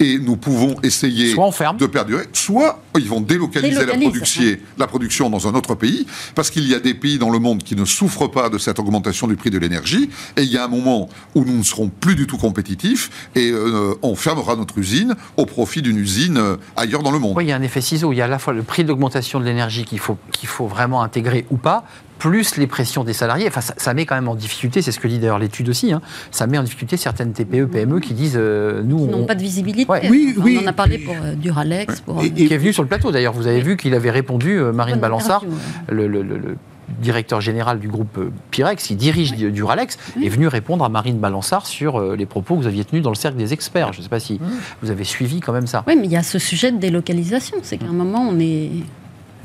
et nous pouvons essayer Soit on ferme. de perdurer, soit ils vont délocaliser la, production, la production dans un autre pays, parce qu'il y a des pays dans le monde qui ne souffrent pas de cette augmentation du prix de l'énergie, et il y a un moment où nous ne serons plus du tout compétitifs, et euh, on fermera notre usine au profit d'une usine euh, ailleurs dans le monde. Oui, il y a un effet ciseau. Il y a à la fois le prix de l'augmentation de l'énergie qu'il faut, qu'il faut vraiment intégrer ou pas, plus les pressions des salariés. Enfin, ça, ça met quand même en difficulté, c'est ce que dit d'ailleurs l'étude aussi, hein, ça met en difficulté certaines TPE, PME qui disent euh, nous, Ils n'ont on, pas de visibilité. Ouais. Oui, on oui. en a parlé pour euh, Duralex, pour... Et- euh, et- qui est venu sur le plateau d'ailleurs. Vous avez vu qu'il avait répondu, euh, Marine bonne Balançard, le, le- le- le directeur général du groupe Pyrex, qui dirige du- Duralex, est venu répondre à Marine Balançard sur les propos que vous aviez tenus dans le cercle des experts. Je ne sais pas si vous avez suivi quand même ça. Oui, mais il y a ce sujet de délocalisation. C'est qu'à un moment, on est.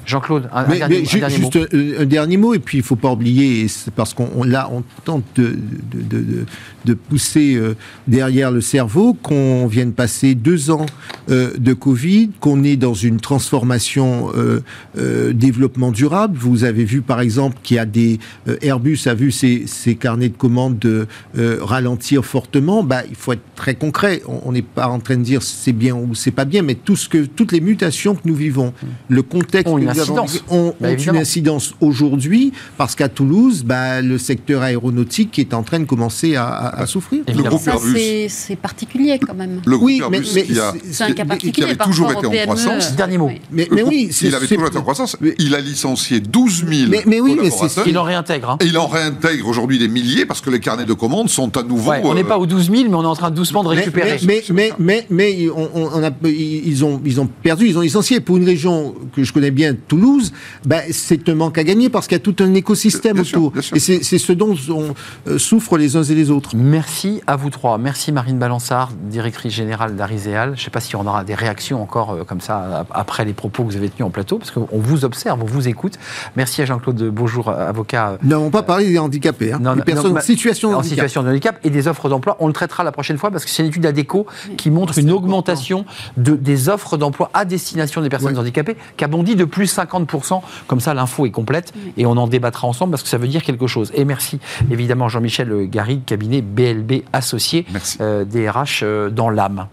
Jean-Claude, un, dernier, mais un ju- dernier juste mot. un, un dernier mot, et puis il ne faut pas oublier, parce qu'on on- là, on tente de, de- de- de- de pousser euh, derrière le cerveau qu'on vient de passer deux ans euh, de Covid, qu'on est dans une transformation euh, euh, développement durable. Vous avez vu par exemple qu'il y a des euh, Airbus a vu ses, ses carnets de commandes de, euh, ralentir fortement. Bah, il faut être très concret. On n'est pas en train de dire c'est bien ou c'est pas bien, mais tout ce que toutes les mutations que nous vivons, le contexte Ont une que nous avons incidence. ont, Bah, ont une incidence aujourd'hui parce qu'à Toulouse, bah, le secteur aéronautique est en train de commencer à, à- à souffrir. Le Évidemment. groupe Ça, Airbus, c'est particulier quand même. le groupe Oui, mais- Airbus mais qui, a, un cas qui avait par toujours été en PME. croissance. Dernier mot. Oui. Mais, mais oui, Il avait toujours été en croissance. Mais- Il a licencié 12 000 Mais- mais oui, mais c'est- collaborateurs. Il en réintègre. hein. Et il en réintègre aujourd'hui des milliers parce que les carnets de commandes sont à nouveau. Ouais, on n'est euh, pas aux 12 000, mais on est en train doucement de Mais, récupérer. mais, mais, mais, mais, mais on, on- on a, ils, ont, ils ont perdu, ils ont licencié. Pour une région que je connais bien, Toulouse, ben, c'est un manque à gagner parce qu'il y a tout un écosystème Bien autour. sûr. Et c'est ce dont on, euh, souffrent les uns et les autres. Merci à vous trois. Merci Marine Balançard, directrice générale d'Ariséal. Je ne sais pas si on aura des réactions encore euh, comme ça ap- après les propos que vous avez tenus en plateau, parce qu'on vous observe, on vous écoute. Merci à Jean-Claude Beaujour, euh, avocat. Nous n'avons pas parlé des handicapés, hein, Non, des personnes non, en situation de en handicap. situation de handicap et des offres d'emploi. On le traitera la prochaine fois parce que c'est une étude ADECO qui montre une augmentation de, des offres d'emploi à destination des personnes Ouais. handicapées qui a bondi de plus 50%. Comme ça, l'info est complète et on en débattra ensemble parce que ça veut dire quelque chose. Et merci évidemment Jean-Michel Garrigue, cabinet BLB associé, Merci. euh, DRH euh, dans l'âme.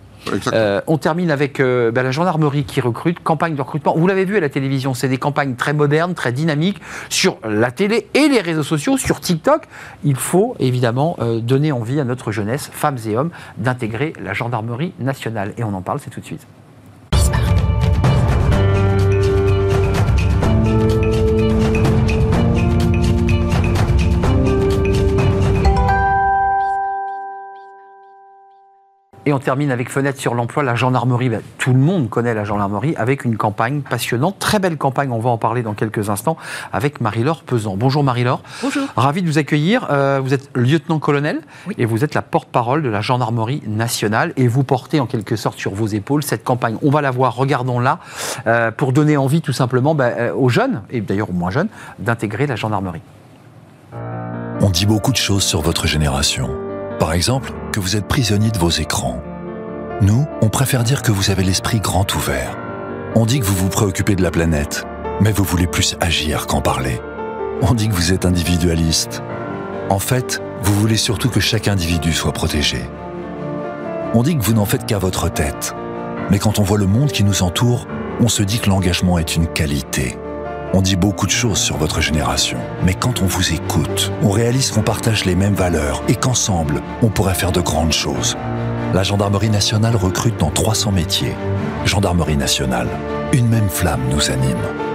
Euh, on termine avec euh, ben, la gendarmerie qui recrute, campagne de recrutement. Vous l'avez vu à la télévision, c'est des campagnes très modernes, très dynamiques sur la télé et les réseaux sociaux, sur TikTok. Il faut évidemment euh, donner envie à notre jeunesse, femmes et hommes, d'intégrer la gendarmerie nationale. Et on en parle, c'est tout de suite. Et on termine avec Fenêtre sur l'emploi, la gendarmerie. Ben, tout le monde connaît la gendarmerie avec une campagne passionnante, très belle campagne. On va en parler dans quelques instants avec Marie-Laure Pesant. Bonjour Marie-Laure. Bonjour. Ravi de vous accueillir. Euh, vous êtes lieutenant-colonel Oui. et vous êtes la porte-parole de la gendarmerie nationale et vous portez en quelque sorte sur vos épaules cette campagne. On va la voir, regardons-la, euh, pour donner envie tout simplement ben, euh, aux jeunes, et d'ailleurs aux moins jeunes, d'intégrer la gendarmerie. On dit beaucoup de choses sur votre génération. Par exemple, que vous êtes prisonnier de vos écrans. Nous, on préfère dire que vous avez l'esprit grand ouvert. On dit que vous vous préoccupez de la planète, mais vous voulez plus agir qu'en parler. On dit que vous êtes individualiste. En fait, vous voulez surtout que chaque individu soit protégé. On dit que vous n'en faites qu'à votre tête. Mais quand on voit le monde qui nous entoure, on se dit que l'engagement est une qualité. On dit beaucoup de choses sur votre génération, mais quand on vous écoute, on réalise qu'on partage les mêmes valeurs et qu'ensemble, on pourrait faire de grandes choses. La Gendarmerie nationale recrute dans 300 métiers. Gendarmerie nationale, une même flamme nous anime.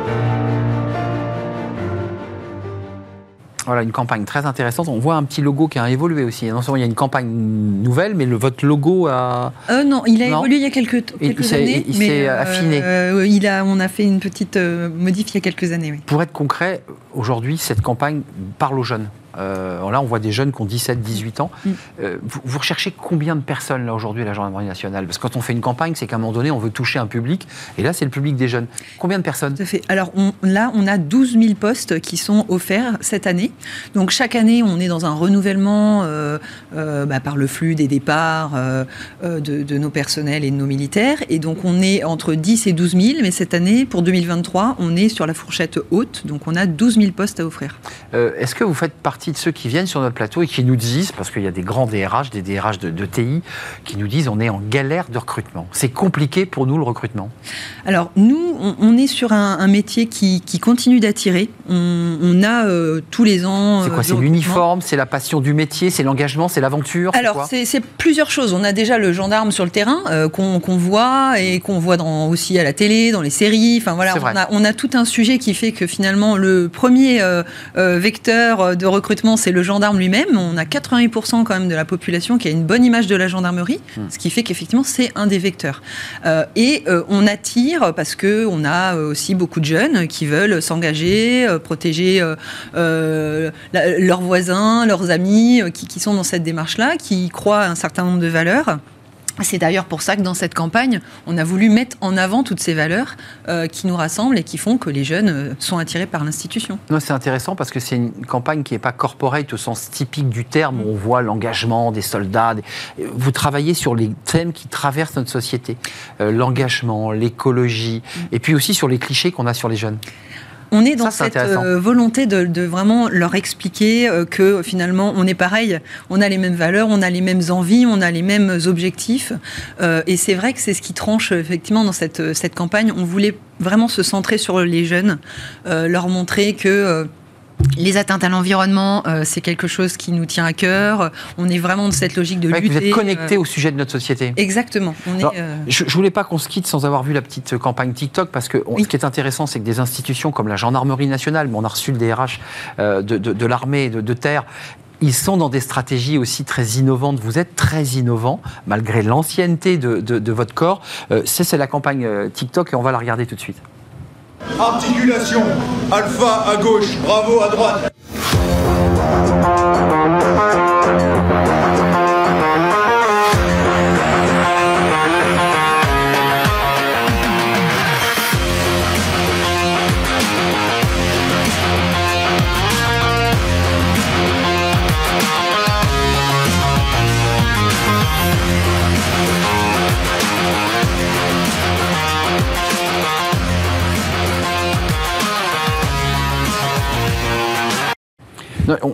Voilà, une campagne très intéressante. On voit un petit logo qui a évolué aussi. Non seulement il y a une campagne nouvelle, mais le, votre logo a... Euh, non, il a Non. évolué il y a quelques, Il- quelques il s'est- années. il s'est affiné. euh, il a, on a fait une petite euh, modif il y a quelques années. Oui. Pour être concret, aujourd'hui, cette campagne parle aux jeunes. Euh, là, on voit des jeunes qui ont 17, 18 ans. Mm. Euh, vous, vous recherchez combien de personnes, là, aujourd'hui, à la gendarmerie nationale? Parce que quand on fait une campagne, c'est qu'à un moment donné, on veut toucher un public. Et là, c'est le public des jeunes. Combien de personnes? Tout à fait. Alors on- là, on a 12 000 postes qui sont offerts cette année. Donc chaque année, on est dans un renouvellement euh, bah, par le flux des départs de, de nos personnels et de nos militaires. Et donc on est entre 10 et 12 000. Mais cette année, pour 2023, on est sur la fourchette haute. Donc on a 12 000 postes à offrir. Est-ce que vous faites partie de ceux qui viennent sur notre plateau et qui nous disent, parce qu'il y a des grands DRH, des DRH de, de TI, qui nous disent on est en galère de recrutement C'est compliqué pour nous le recrutement Alors nous, on, on est sur un, un métier qui, qui continue d'attirer. On, on a euh, tous les ans. C'est euh, quoi du C'est l'uniforme, c'est la passion du métier, c'est l'engagement, c'est l'aventure c'est Alors, quoi c'est c'est plusieurs choses. On a déjà le gendarme sur le terrain euh, qu'on voit et qu'on voit dans, aussi à la télé, dans les séries. Enfin voilà, C'est on a, on a tout un sujet qui fait que finalement le premier euh, vecteur de recrutement c'est le gendarme lui-même. On a 80% quand même de la population qui a une bonne image de la gendarmerie, Hmm. ce qui fait qu'effectivement c'est un des vecteurs. Euh, et euh, on attire parce que on a euh, aussi beaucoup de jeunes qui veulent s'engager, euh, protéger la- leurs voisins, leurs amis qui, qui sont dans cette démarche-là, qui croient à un certain nombre de valeurs. C'est d'ailleurs pour ça que dans cette campagne, on a voulu mettre en avant toutes ces valeurs euh, qui nous rassemblent et qui font que les jeunes euh, sont attirés par l'institution. C'est intéressant parce que c'est une campagne qui n'est pas corporate au sens typique du terme, où on voit l'engagement des soldats. Vous travaillez sur les thèmes qui traversent notre société, euh, l'engagement, l'écologie, et puis aussi sur les clichés qu'on a sur les jeunes. On est dans cette euh, volonté de, vraiment leur expliquer euh, que finalement on est pareil, on a les mêmes valeurs, on a les mêmes envies, on a les mêmes objectifs. Euh, et c'est vrai que c'est ce qui tranche effectivement dans cette, cette campagne. On voulait vraiment se centrer sur les jeunes, leur montrer que les atteintes à l'environnement, euh, c'est quelque chose qui nous tient à cœur. On est vraiment dans cette logique de lutter. Vous êtes connecté euh, au sujet de notre société. Exactement. Euh, je, ne voulais pas qu'on se quitte sans avoir vu la petite campagne TikTok parce que ce qui est intéressant, c'est que des institutions comme la gendarmerie nationale, mais on a reçu le DRH de, l'armée de, terre, ils sont dans des stratégies aussi très innovantes. Vous êtes très innovant, malgré l'ancienneté de, de, votre corps. c'est la campagne TikTok et on va la regarder tout de suite. Articulation. Alpha à gauche, bravo à droite.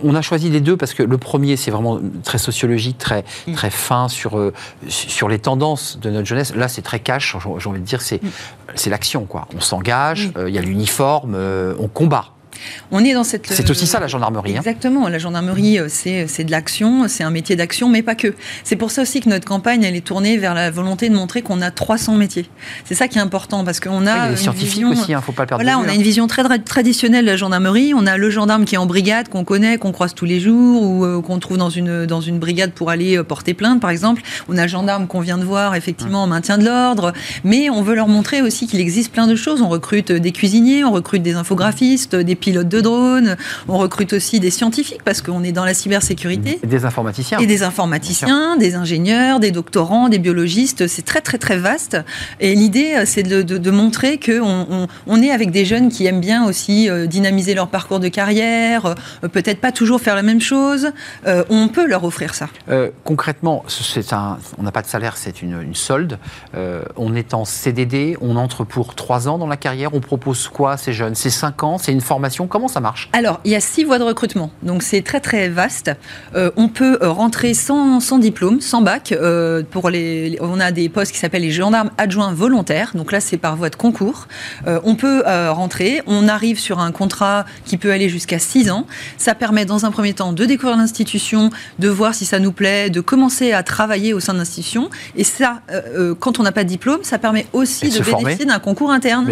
On a choisi les deux parce que le premier, c'est vraiment très sociologique, très, très fin sur, euh, sur les tendances de notre jeunesse. Là, c'est très cash, j'ai envie de dire, c'est l'action. quoi. On s'engage, euh, il y a l'uniforme, euh, on combat. On est dans cette. C'est aussi ça la gendarmerie. Hein. Exactement. La gendarmerie, euh, c'est de l'action, c'est un métier d'action, mais pas que. C'est pour ça aussi que notre campagne, elle est tournée vers la volonté de montrer qu'on a 300 métiers. C'est ça qui est important parce qu'on a. il y a des scientifiques vision, aussi, hein, faut pas le perdre. Voilà, on a une vision très traditionnelle de la gendarmerie. On a le gendarme qui est en brigade, qu'on connaît, qu'on croise tous les jours, ou euh, qu'on trouve dans une, dans une brigade pour aller euh, porter plainte, par exemple. On a le gendarme qu'on vient de voir, effectivement, en maintien de l'ordre. Mais on veut leur montrer aussi qu'il existe plein de choses. On recrute des cuisiniers, on recrute des infographistes, des pilotes de drone on recrute aussi des scientifiques parce qu'on est dans la cybersécurité. Et des informaticiens. Et des informaticiens, des ingénieurs, des doctorants, des biologistes. C'est très très très vaste. Et l'idée, euh, c'est de, montrer qu'on on, est avec des jeunes qui aiment bien aussi euh, dynamiser leur parcours de carrière, euh, peut-être pas toujours faire la même chose. on peut leur offrir ça. concrètement, un, on n'a pas de salaire, c'est une, une, solde. on est en CDD, on entre pour trois ans dans la carrière. On propose quoi à ces jeunes? C'est cinq ans? C'est une formation Comment ça marche? Alors, il y a six voies de recrutement, donc c'est très très vaste. Euh, on peut euh, rentrer sans, sans, diplôme, sans bac. Euh, pour les, on a des postes qui s'appellent les gendarmes adjoints volontaires, donc là c'est par voie de concours. on peut rentrer, on arrive sur un contrat qui peut aller jusqu'à six ans. Ça permet dans un premier temps de découvrir l'institution, de voir si ça nous plaît, de commencer à travailler au sein de l'institution. Et ça, quand on n'a pas de diplôme, ça permet aussi de, bénéficier d'un concours interne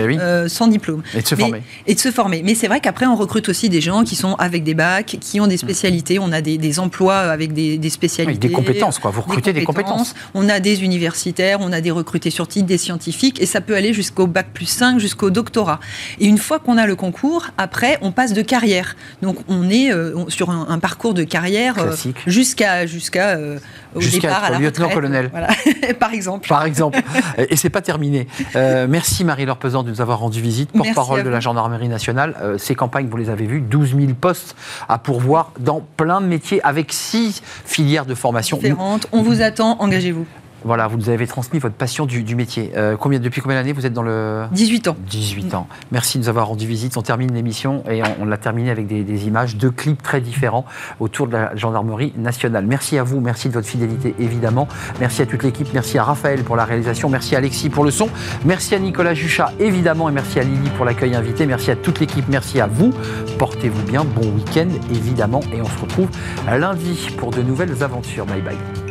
sans diplôme. Et de se former. Et de se former. Mais c'est vrai qu'après on recrute aussi des gens qui sont avec des bacs, qui ont des spécialités. On a des, emplois avec des, spécialités. des compétences, quoi. Vous recrutez des compétences. On a des universitaires, on a des recrutés sur titre, des scientifiques, et ça peut aller jusqu'au bac plus 5, jusqu'au doctorat. Et une fois qu'on a le concours, après, on passe de carrière. Donc, on est euh, sur un, parcours de carrière euh, jusqu'à jusqu'à euh, au départ à la lieutenant-colonel. Par exemple. Par exemple. et c'est pas terminé. merci Marie-Laure Pesant de nous avoir rendu visite, porte-parole de la gendarmerie nationale. ces vous les avez vu, 12 000 postes à pourvoir dans plein de métiers avec six filières de formation. Différentes. On vous attend, engagez-vous. Voilà, vous nous avez transmis votre passion du, métier. Euh, combien, depuis combien d'années vous êtes dans le... 18 ans. 18 ans. Merci de nous avoir rendu visite. On termine l'émission et on, l'a terminé avec des, images, deux clips très différents autour de la gendarmerie nationale. Merci à vous, merci de votre fidélité évidemment. Merci à toute l'équipe, merci à Raphaël pour la réalisation, merci à Alexis pour le son, merci à Nicolas Juchat évidemment et merci à Lily pour l'accueil invité. Merci à toute l'équipe, merci à vous. Portez-vous bien, bon week-end évidemment et on se retrouve lundi pour de nouvelles aventures. Bye bye.